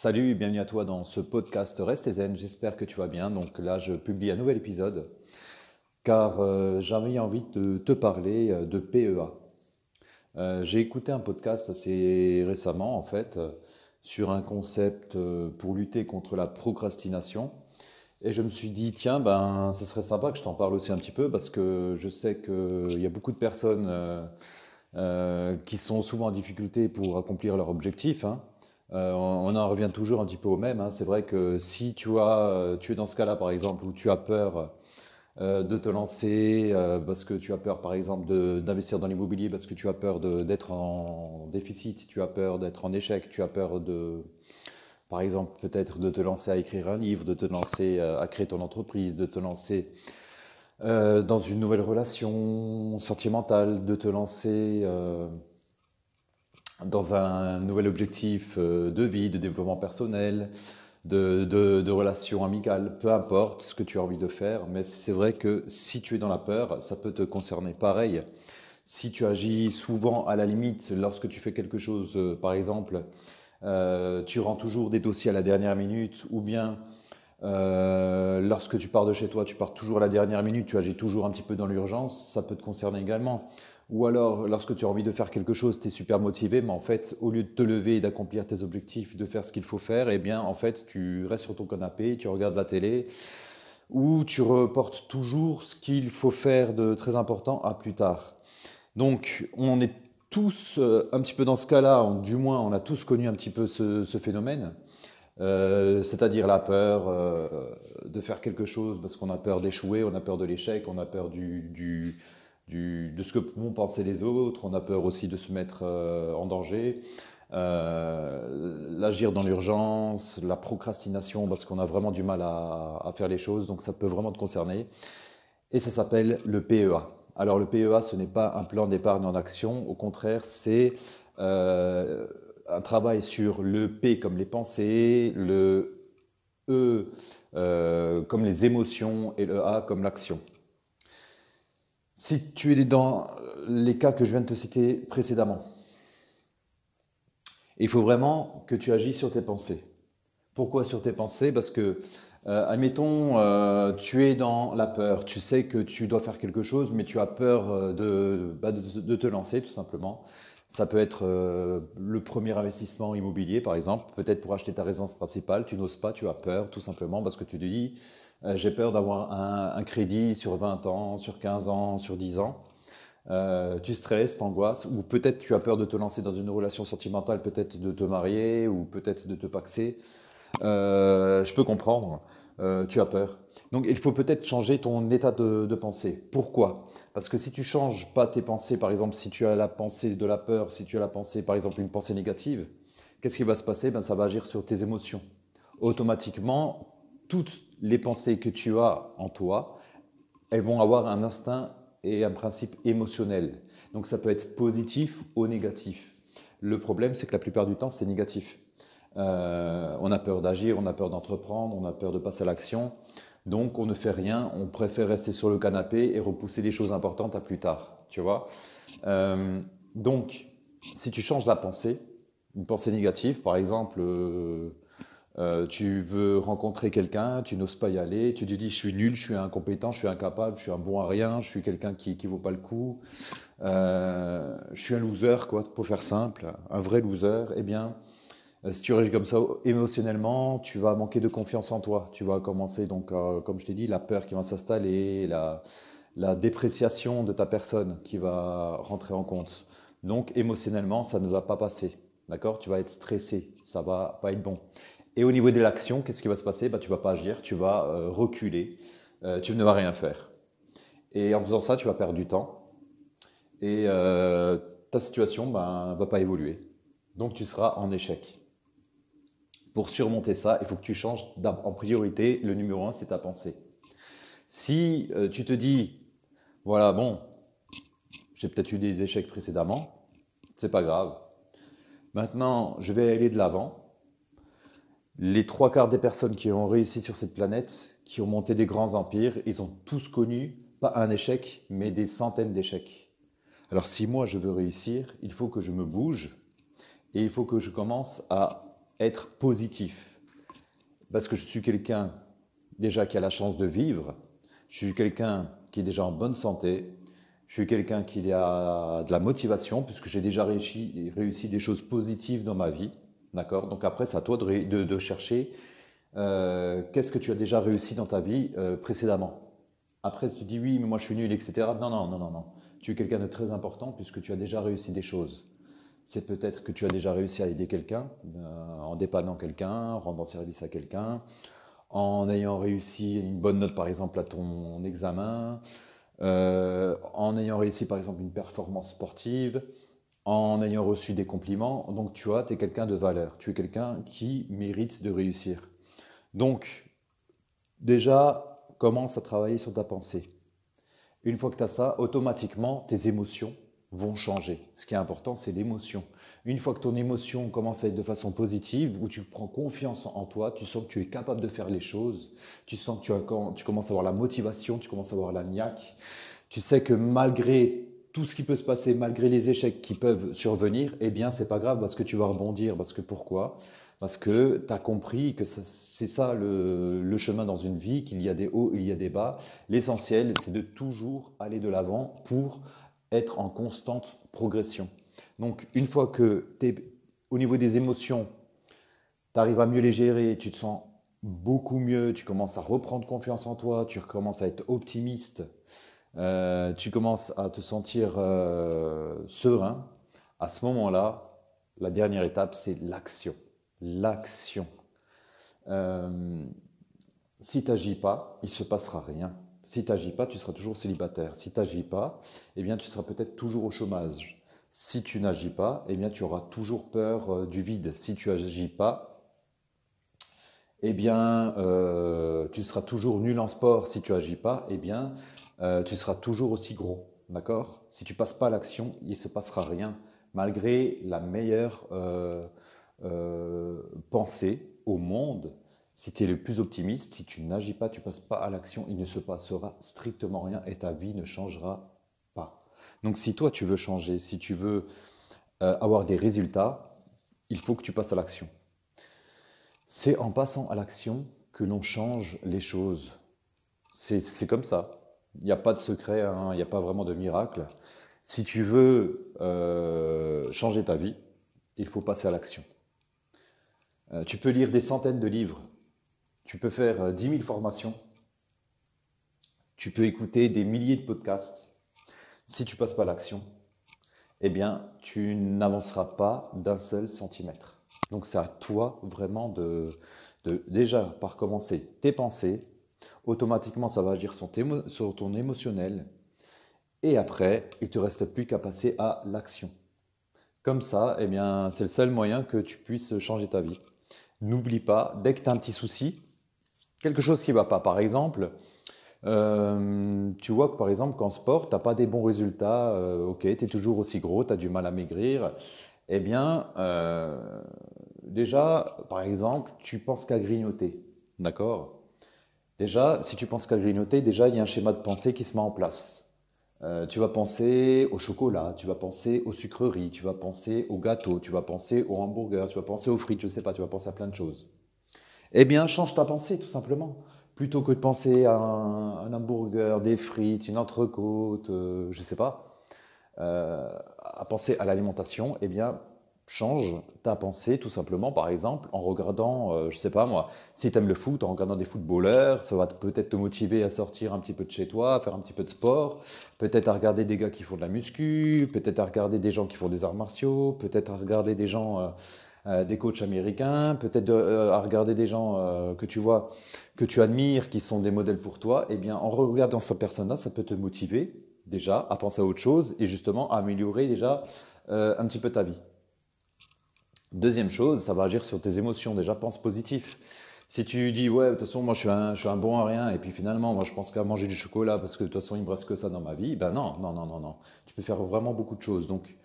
Salut et bienvenue à toi dans ce podcast Reste zen. J'espère que tu vas bien. Donc là, je publie un nouvel épisode car euh, j'avais envie de te parler euh, de PEA. Euh, j'ai écouté un podcast assez récemment en fait sur un concept pour lutter contre la procrastination. Et je me suis dit, tiens, ben, ce serait sympa que je t'en parle aussi un petit peu parce que je sais qu'il y a beaucoup de personnes qui sont souvent en difficulté pour accomplir leur objectif. Hein. Euh, on, en revient toujours un petit peu au même. Hein. C'est vrai que si tu, as, tu es dans ce cas-là, par exemple, où tu as peur euh, de te lancer euh, parce que tu as peur, par exemple, d'investir dans l'immobilier, parce que tu as peur d'être en déficit, tu as peur d'être en échec, tu as peur de, par exemple, peut-être de te lancer à écrire un livre, de te lancer à créer ton entreprise, de te lancer dans une nouvelle relation sentimentale, de te lancer dans un nouvel objectif euh, de vie, de développement personnel, de, relations amicales, peu importe ce que tu as envie de faire, mais c'est vrai que si tu es dans la peur, ça peut te concerner pareil. Si tu agis souvent à la limite lorsque tu fais quelque chose, euh, par exemple, euh, tu rends toujours des dossiers à la dernière minute, ou bien lorsque tu pars de chez toi, tu pars toujours à la dernière minute, tu agis toujours un petit peu dans l'urgence, ça peut te concerner également. Ou alors, lorsque tu as envie de faire quelque chose, tu es super motivé, mais en fait, au lieu de te lever et d'accomplir tes objectifs, de faire ce qu'il faut faire, eh bien, en fait, tu restes sur ton canapé, tu regardes la télé, ou tu reportes toujours ce qu'il faut faire de très important à plus tard. Donc, on est tous euh, un petit peu dans ce cas-là, du moins, on a tous connu un petit peu ce, phénomène. Euh, c'est-à-dire la peur euh, de faire quelque chose parce qu'on a peur d'échouer, on a peur de l'échec, on a peur du de ce que vont penser les autres, on a peur aussi de se mettre euh, en danger, euh, l'agir dans l'urgence, la procrastination parce qu'on a vraiment du mal à, faire les choses, donc ça peut vraiment te concerner. Et ça s'appelle le PEA. Alors le PEA, ce n'est pas un plan d'épargne en action, au contraire, c'est euh, un travail sur le P comme les pensées, le E comme les émotions et le A comme l'action. Si tu es dans les cas que je viens de te citer précédemment, il faut vraiment que tu agis sur tes pensées. Pourquoi sur tes pensées? Parce que, euh, admettons, euh, tu es dans la peur, tu sais que tu dois faire quelque chose, mais tu as peur euh, bah, de, te lancer tout simplement. Ça peut être le premier investissement immobilier, par exemple, peut-être pour acheter ta résidence principale, tu n'oses pas, tu as peur tout simplement parce que tu te dis, j'ai peur d'avoir un, crédit sur 20 ans, sur 15 ans, sur 10 ans. Euh, tu stresses, t'angoisses, ou peut-être tu as peur de te lancer dans une relation sentimentale, peut-être de te marier, ou peut-être de te paxer. Euh, je peux comprendre, tu as peur. Donc il faut peut-être changer ton état de, pensée. Pourquoi? Parce que si tu changes pas tes pensées, par exemple, si tu as la pensée de la peur, si tu as la pensée, par exemple, une pensée négative, qu'est-ce qui va se passer? Ben, Ça va agir sur tes émotions. Automatiquement, toutes les pensées que tu as en toi, elles vont avoir un instinct et un principe émotionnel. Donc ça peut être positif ou négatif. Le problème, c'est que la plupart du temps, c'est négatif. Euh, on a peur d'agir, on a peur d'entreprendre, on a peur de passer à l'action. Donc on ne fait rien, on préfère rester sur le canapé et repousser les choses importantes à plus tard. Tu vois euh, Donc, si tu changes la pensée, une pensée négative, par exemple, euh, euh, tu veux rencontrer quelqu'un, tu n'oses pas y aller, tu te dis je suis nul, je suis incompétent, je suis incapable, je suis un bon à rien, je suis quelqu'un qui ne vaut pas le coup, euh, je suis un loser, quoi, pour faire simple, un vrai loser. Eh bien, euh, si tu réagis comme ça émotionnellement, tu vas manquer de confiance en toi. Tu vas commencer, donc, comme je t'ai dit, la peur qui va s'installer, la, la dépréciation de ta personne qui va rentrer en compte. Donc, émotionnellement, ça ne va pas passer. D'accord? Tu vas être stressé, ça va pas être bon. Et au niveau de l'action, qu'est-ce qui va se passer? Bah, Tu ne vas pas agir, tu vas euh, reculer, euh, tu ne vas rien faire. Et en faisant ça, tu vas perdre du temps. Et euh, ta situation ne bah, va pas évoluer. Donc tu seras en échec. Pour surmonter ça, il faut que tu changes en priorité. Le numéro un, c'est ta pensée. Si tu te dis, voilà, bon, j'ai peut-être eu des échecs précédemment, c'est pas grave. Maintenant, je vais aller de l'avant les trois quarts des personnes qui ont réussi sur cette planète, qui ont monté des grands empires, ils ont tous connu, pas un échec, mais des centaines d'échecs. Alors si moi je veux réussir, il faut que je me bouge et il faut que je commence à être positif. Parce que je suis quelqu'un déjà qui a la chance de vivre, je suis quelqu'un qui est déjà en bonne santé, je suis quelqu'un qui a de la motivation puisque j'ai déjà réussi, réussi, des choses positives dans ma vie. D'accord Donc après, c'est à toi de, chercher euh, qu'est-ce que tu as déjà réussi dans ta vie euh, précédemment? Après, si tu dis oui, mais moi je suis nul, etc. Non, non, non, non, non. Tu es quelqu'un de très important puisque tu as déjà réussi des choses. C'est peut-être que tu as déjà réussi à aider quelqu'un, euh, en dépannant quelqu'un, en rendant service à quelqu'un, en ayant réussi une bonne note par exemple à ton examen, en ayant réussi par exemple une performance sportive, en ayant reçu des compliments. Donc tu vois, tu es quelqu'un de valeur, tu es quelqu'un qui mérite de réussir. Donc déjà, commence à travailler sur ta pensée. Une fois que tu as ça, automatiquement, tes émotions vont changer. Ce qui est important, c'est l'émotion. Une fois que ton émotion commence à être de façon positive, où tu prends confiance en toi, tu sens que tu es capable de faire les choses, tu sens que tu, as, tu commences à avoir la motivation, tu commences à avoir la niaque, tu sais que malgré tout ce qui peut se passer, malgré les échecs qui peuvent survenir, eh bien, c'est pas grave parce que tu vas rebondir. Parce que pourquoi? Parce que tu as compris que c'est ça le, le, chemin dans une vie, qu'il y a des hauts, il y a des bas. L'essentiel, c'est de toujours aller de l'avant pour être en constante progression. Donc, une fois que tu es au niveau des émotions, tu arrives à mieux les gérer, tu te sens beaucoup mieux, tu commences à reprendre confiance en toi, tu recommences à être optimiste, euh, tu commences à te sentir euh, serein, à ce moment-là, la dernière étape, c'est l'action. L'action. Euh, si tu n'agis pas, il ne se passera rien. Si tu n'agis pas, tu seras toujours célibataire. Si tu n'agis pas, eh bien, tu seras peut-être toujours au chômage. Si tu n'agis pas, eh bien, tu auras toujours peur du vide. Si tu n'agis pas, eh bien, tu seras toujours nul en sport. Si tu n'agis pas, eh bien, euh, tu seras toujours aussi gros. D'accord? Si tu passes pas à l'action, il ne se passera rien, malgré la meilleure pensée au monde si tu es le plus optimiste, si tu n'agis pas, tu passes pas à l'action, il ne se passera strictement rien et ta vie ne changera pas. Donc si toi tu veux changer, si tu veux euh, avoir des résultats, il faut que tu passes à l'action. C'est en passant à l'action que l'on change les choses. C'est comme ça. Il n'y a pas de secret, hein, il n'y a pas vraiment de miracle. Si tu veux euh, changer ta vie, il faut passer à l'action. Euh, tu peux lire des centaines de livres tu peux faire 10 euh, 000 formations. Tu peux écouter des milliers de podcasts. Si tu passes pas l'action, eh bien, tu n'avanceras pas d'un seul centimètre. Donc, c'est à toi vraiment de, déjà par commencer tes pensées. Automatiquement, ça va agir sur, ton émotionnel. Et après, il te reste plus qu'à passer à l'action. Comme ça, eh bien, c'est le seul moyen que tu puisses changer ta vie. N'oublie pas, dès que tu as un petit souci, quelque chose qui ne va pas. Par exemple, euh, tu vois que par exemple qu'en sport, tu n'as pas des bons résultats, euh, ok, tu es toujours aussi gros, tu as du mal à maigrir, eh bien, euh, déjà, par exemple, tu penses qu'à grignoter, d'accord? Déjà, si tu penses qu'à grignoter, déjà, il y a un schéma de pensée qui se met en place. tu vas penser au chocolat, tu vas penser aux sucreries, tu vas penser au gâteau, tu vas penser au hamburger, tu vas penser aux frites, je sais pas, tu vas penser à plein de choses. Eh bien, change ta pensée, tout simplement. Plutôt que de penser à un, hamburger, des frites, une entrecôte, euh, je ne sais pas, euh, à penser à l'alimentation, eh bien, change ta pensée tout simplement, par exemple, en regardant, euh, je sais pas moi, si tu aimes le foot, en regardant des footballeurs, ça va peut-être te motiver à sortir un petit peu de chez toi, à faire un petit peu de sport, peut-être à regarder des gars qui font de la muscu, peut-être à regarder des gens qui font des arts martiaux, peut-être à regarder des gens euh, des coachs américains, peut-être euh, à regarder des gens euh, que tu vois, que tu admires, qui sont des modèles pour toi, eh bien, en regardant cette personne-là, ça peut te motiver déjà à penser à autre chose et justement à améliorer déjà un petit peu ta vie. Deuxième chose, ça va agir sur tes émotions. Déjà, pense positif. Si tu dis, ouais, de toute façon, moi, je suis un, bon à rien, et puis finalement, moi, je pense qu'à manger du chocolat parce que de toute façon, il me reste que ça dans ma vie, ben non, non, non, non, non. Tu peux faire vraiment beaucoup de choses. Donc,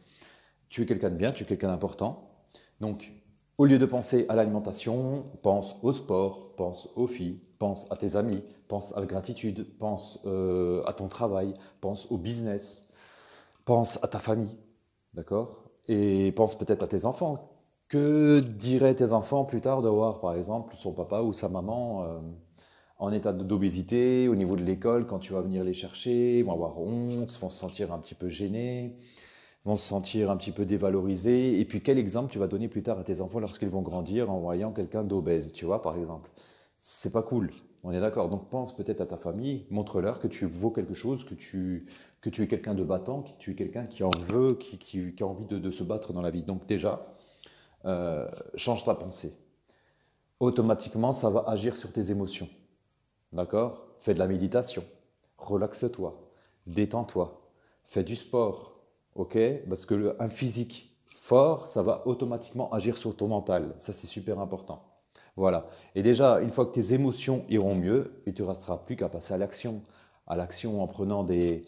tu es quelqu'un de bien, tu es quelqu'un d'important. Donc, au lieu de penser à l'alimentation, pense au sport, pense aux filles, pense à tes amis, pense à la gratitude, pense euh, à ton travail, pense au business, pense à ta famille, d'accord? Et pense peut-être à tes enfants Que diraient tes enfants plus tard de voir, par exemple, son papa ou sa maman euh, en état d'obésité au niveau de l'école quand tu vas venir les chercher Ils vont avoir honte, vont se sentir un petit peu gênés, vont se sentir un petit peu dévalorisés. Et puis, quel exemple tu vas donner plus tard à tes enfants lorsqu'ils vont grandir en voyant quelqu'un d'obèse, tu vois, par exemple? C'est pas cool. On est d'accord. Donc pense peut-être à ta famille, montre-leur que tu vaux quelque chose, que tu, que tu es quelqu'un de battant, que tu es quelqu'un qui en veut, qui, qui, a envie de, se battre dans la vie. Donc déjà, euh, change ta pensée. Automatiquement, ça va agir sur tes émotions. D'accord? Fais de la méditation. Relaxe-toi. Détends-toi. Fais du sport. OK? Parce que un physique fort, ça va automatiquement agir sur ton mental. Ça, c'est super important. Voilà. Et déjà, une fois que tes émotions iront mieux, il ne te restera plus qu'à passer à l'action. À l'action en prenant des.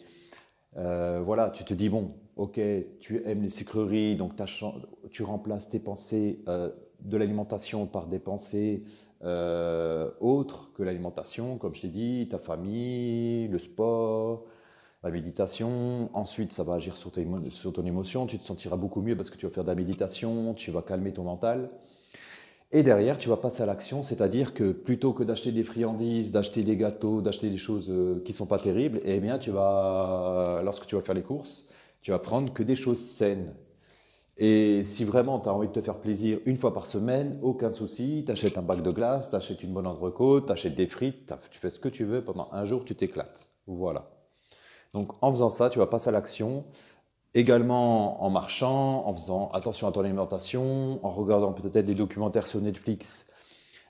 Euh, voilà, tu te dis, bon, ok, tu aimes les sucreries, donc tu remplaces tes pensées euh, de l'alimentation par des pensées euh, autres que l'alimentation, comme je t'ai dit, ta famille, le sport, la méditation. Ensuite, ça va agir sur, sur ton émotion. Tu te sentiras beaucoup mieux parce que tu vas faire de la méditation, tu vas calmer ton mental. Et derrière, tu vas passer à l'action, c'est-à-dire que plutôt que d'acheter des friandises, d'acheter des gâteaux, d'acheter des choses euh, qui sont pas terribles, eh bien, lorsque tu vas faire les courses, tu vas prendre que des choses saines. Et si vraiment tu as envie de te faire plaisir une fois par semaine, aucun souci, tu achètes un bac de glace, tu achètes une bonne entrecôte, tu achètes des frites, tu fais ce que tu veux, pendant un jour, tu t'éclates. Voilà. Donc en faisant ça, tu vas passer à l'action Également en marchant, en faisant attention à ton alimentation, en regardant peut-être des documentaires sur Netflix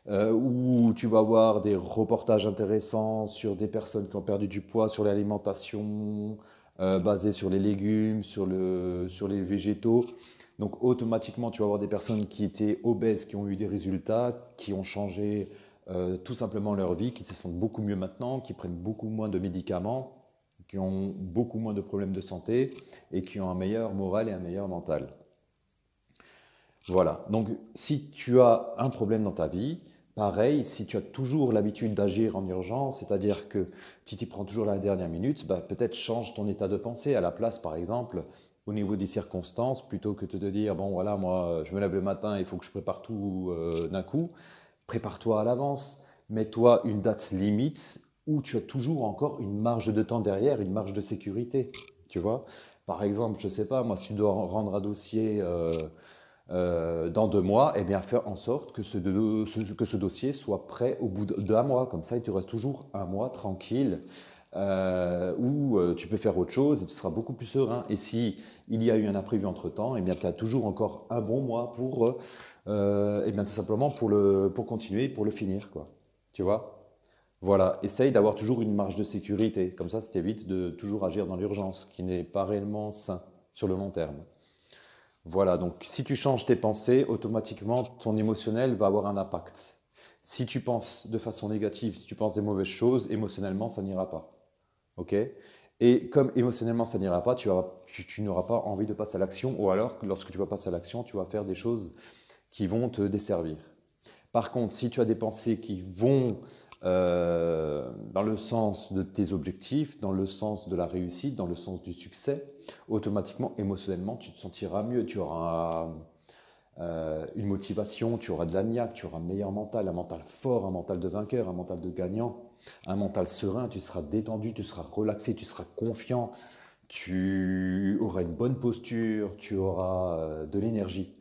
euh, où tu vas voir des reportages intéressants sur des personnes qui ont perdu du poids sur l'alimentation, euh, basée sur les légumes, sur, le, sur les végétaux. Donc automatiquement, tu vas avoir des personnes qui étaient obèses, qui ont eu des résultats, qui ont changé euh, tout simplement leur vie, qui se sentent beaucoup mieux maintenant, qui prennent beaucoup moins de médicaments qui ont beaucoup moins de problèmes de santé et qui ont un meilleur moral et un meilleur mental. Voilà, donc si tu as un problème dans ta vie, pareil, si tu as toujours l'habitude d'agir en urgence, c'est-à-dire que tu t'y prends toujours la dernière minute, bah, peut-être change ton état de pensée. À la place, par exemple, au niveau des circonstances, plutôt que de te dire, bon voilà, moi je me lève le matin, il faut que je prépare tout euh, d'un coup, prépare-toi à l'avance, mets-toi une date limite où tu as toujours encore une marge de temps derrière, une marge de sécurité. Tu vois Par exemple, je ne sais pas, moi, si tu dois rendre un dossier euh, euh, dans deux mois, eh bien, faire en sorte que ce, que ce dossier soit prêt au bout d'un mois. Comme ça, il te reste toujours un mois tranquille. Euh, où tu peux faire autre chose et tu seras beaucoup plus serein. Et si il y a eu un imprévu entre temps, eh bien tu as toujours encore un bon mois pour, eh bien tout simplement pour le pour continuer, pour le finir, quoi. Tu vois? Voilà, essaye d'avoir toujours une marge de sécurité. Comme ça, ça t'évite de toujours agir dans l'urgence, qui n'est pas réellement sain sur le long terme. Voilà, donc si tu changes tes pensées, automatiquement, ton émotionnel va avoir un impact. Si tu penses de façon négative, si tu penses des mauvaises choses, émotionnellement, ça n'ira pas. OK? Et comme émotionnellement, ça n'ira pas, tu, tu n'auras pas envie de passer à l'action, ou alors, lorsque tu vas passer à l'action, tu vas faire des choses qui vont te desservir. Par contre, si tu as des pensées qui vont euh, dans le sens de tes objectifs, dans le sens de la réussite, dans le sens du succès, automatiquement, émotionnellement, tu te sentiras mieux. Tu auras euh, une motivation, tu auras de la niaque, tu auras un meilleur mental, un mental fort, un mental de vainqueur, un mental de gagnant, un mental serein, tu seras détendu, tu seras relaxé, tu seras confiant, tu auras une bonne posture, tu auras euh, de l'énergie.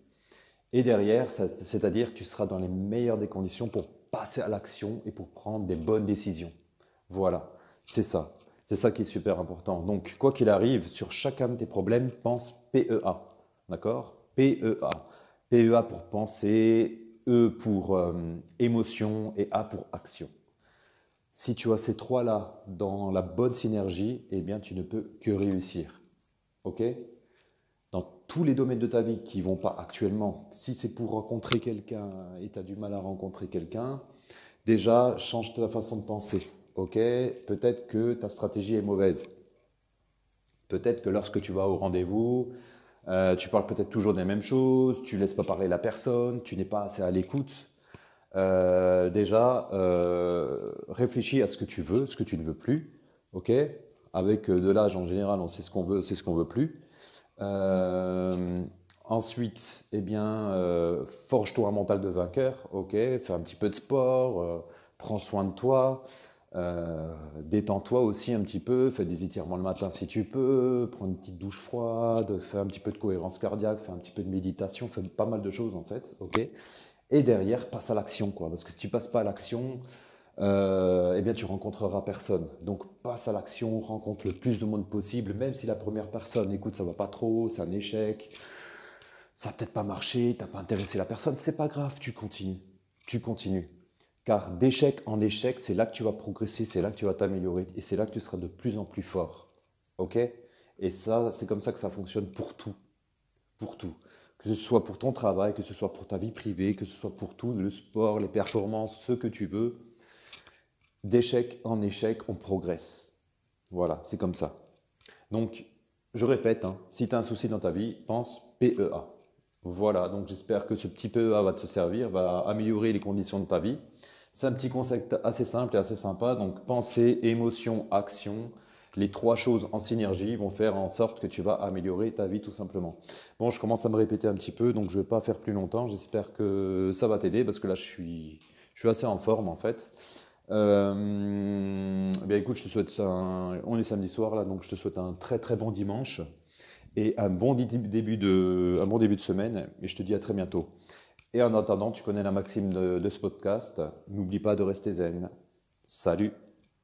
Et derrière, c'est-à-dire que tu seras dans les meilleures des conditions pour à l'action et pour prendre des bonnes décisions. Voilà, c'est ça. C'est ça qui est super important. Donc, quoi qu'il arrive, sur chacun de tes problèmes, pense PEA. D'accord? PEA. PEA pour penser, E pour euh, émotion et A pour action. Si tu as ces trois-là dans la bonne synergie, eh bien, tu ne peux que réussir. OK? Tous les domaines de ta vie qui vont pas actuellement, si c'est pour rencontrer quelqu'un et tu as du mal à rencontrer quelqu'un, déjà change ta façon de penser. Ok, peut-être que ta stratégie est mauvaise. Peut-être que lorsque tu vas au rendez-vous, euh, tu parles peut-être toujours des mêmes choses, tu laisses pas parler la personne, tu n'es pas assez à l'écoute. Euh, déjà, euh, réfléchis à ce que tu veux, ce que tu ne veux plus. Ok, avec de l'âge en général, on sait ce qu'on veut, c'est ce qu'on veut plus. Ensuite, eh bien, euh, forge-toi un mental de vainqueur, ok, fais un petit peu de sport, euh, prends soin de toi, euh, détends-toi aussi un petit peu, fais des étirements le matin si tu peux, prends une petite douche froide, fais un petit peu de cohérence cardiaque, fais un petit peu de méditation, fais pas mal de choses en fait, ok. Et derrière, passe à l'action, quoi, parce que si tu passes pas à l'action, eh bien, tu rencontreras personne. Donc, passe à l'action, rencontre le plus de monde possible, même si la première personne, écoute, ça va pas trop, c'est un échec ça n'a peut-être pas marché, tu n'as pas intéressé la personne, c'est pas grave, tu continues. Tu continues. Car d'échec en échec, c'est là que tu vas progresser, c'est là que tu vas t'améliorer et c'est là que tu seras de plus en plus fort. OK? Et ça, c'est comme ça que ça fonctionne pour tout. Pour tout. Que ce soit pour ton travail, que ce soit pour ta vie privée, que ce soit pour tout, le sport, les performances, ce que tu veux. D'échec en échec, on progresse. Voilà, c'est comme ça. Donc, je répète, hein, si tu as un souci dans ta vie, pense PEA. Voilà, donc j'espère que ce petit PEA va te servir, va améliorer les conditions de ta vie. C'est un petit concept assez simple et assez sympa. Donc pensée, émotion, action, les trois choses en synergie vont faire en sorte que tu vas améliorer ta vie tout simplement. Bon, je commence à me répéter un petit peu, donc je ne vais pas faire plus longtemps. J'espère que ça va t'aider parce que là, je suis, je suis assez en forme en fait. Euh, bien écoute, je te souhaite un, on est samedi soir là, donc je te souhaite un très très bon dimanche et un bon début de, un bon début de semaine. Et je te dis à très bientôt. Et en attendant, tu connais la maxime de, de ce podcast. N'oublie pas de rester zen. Salut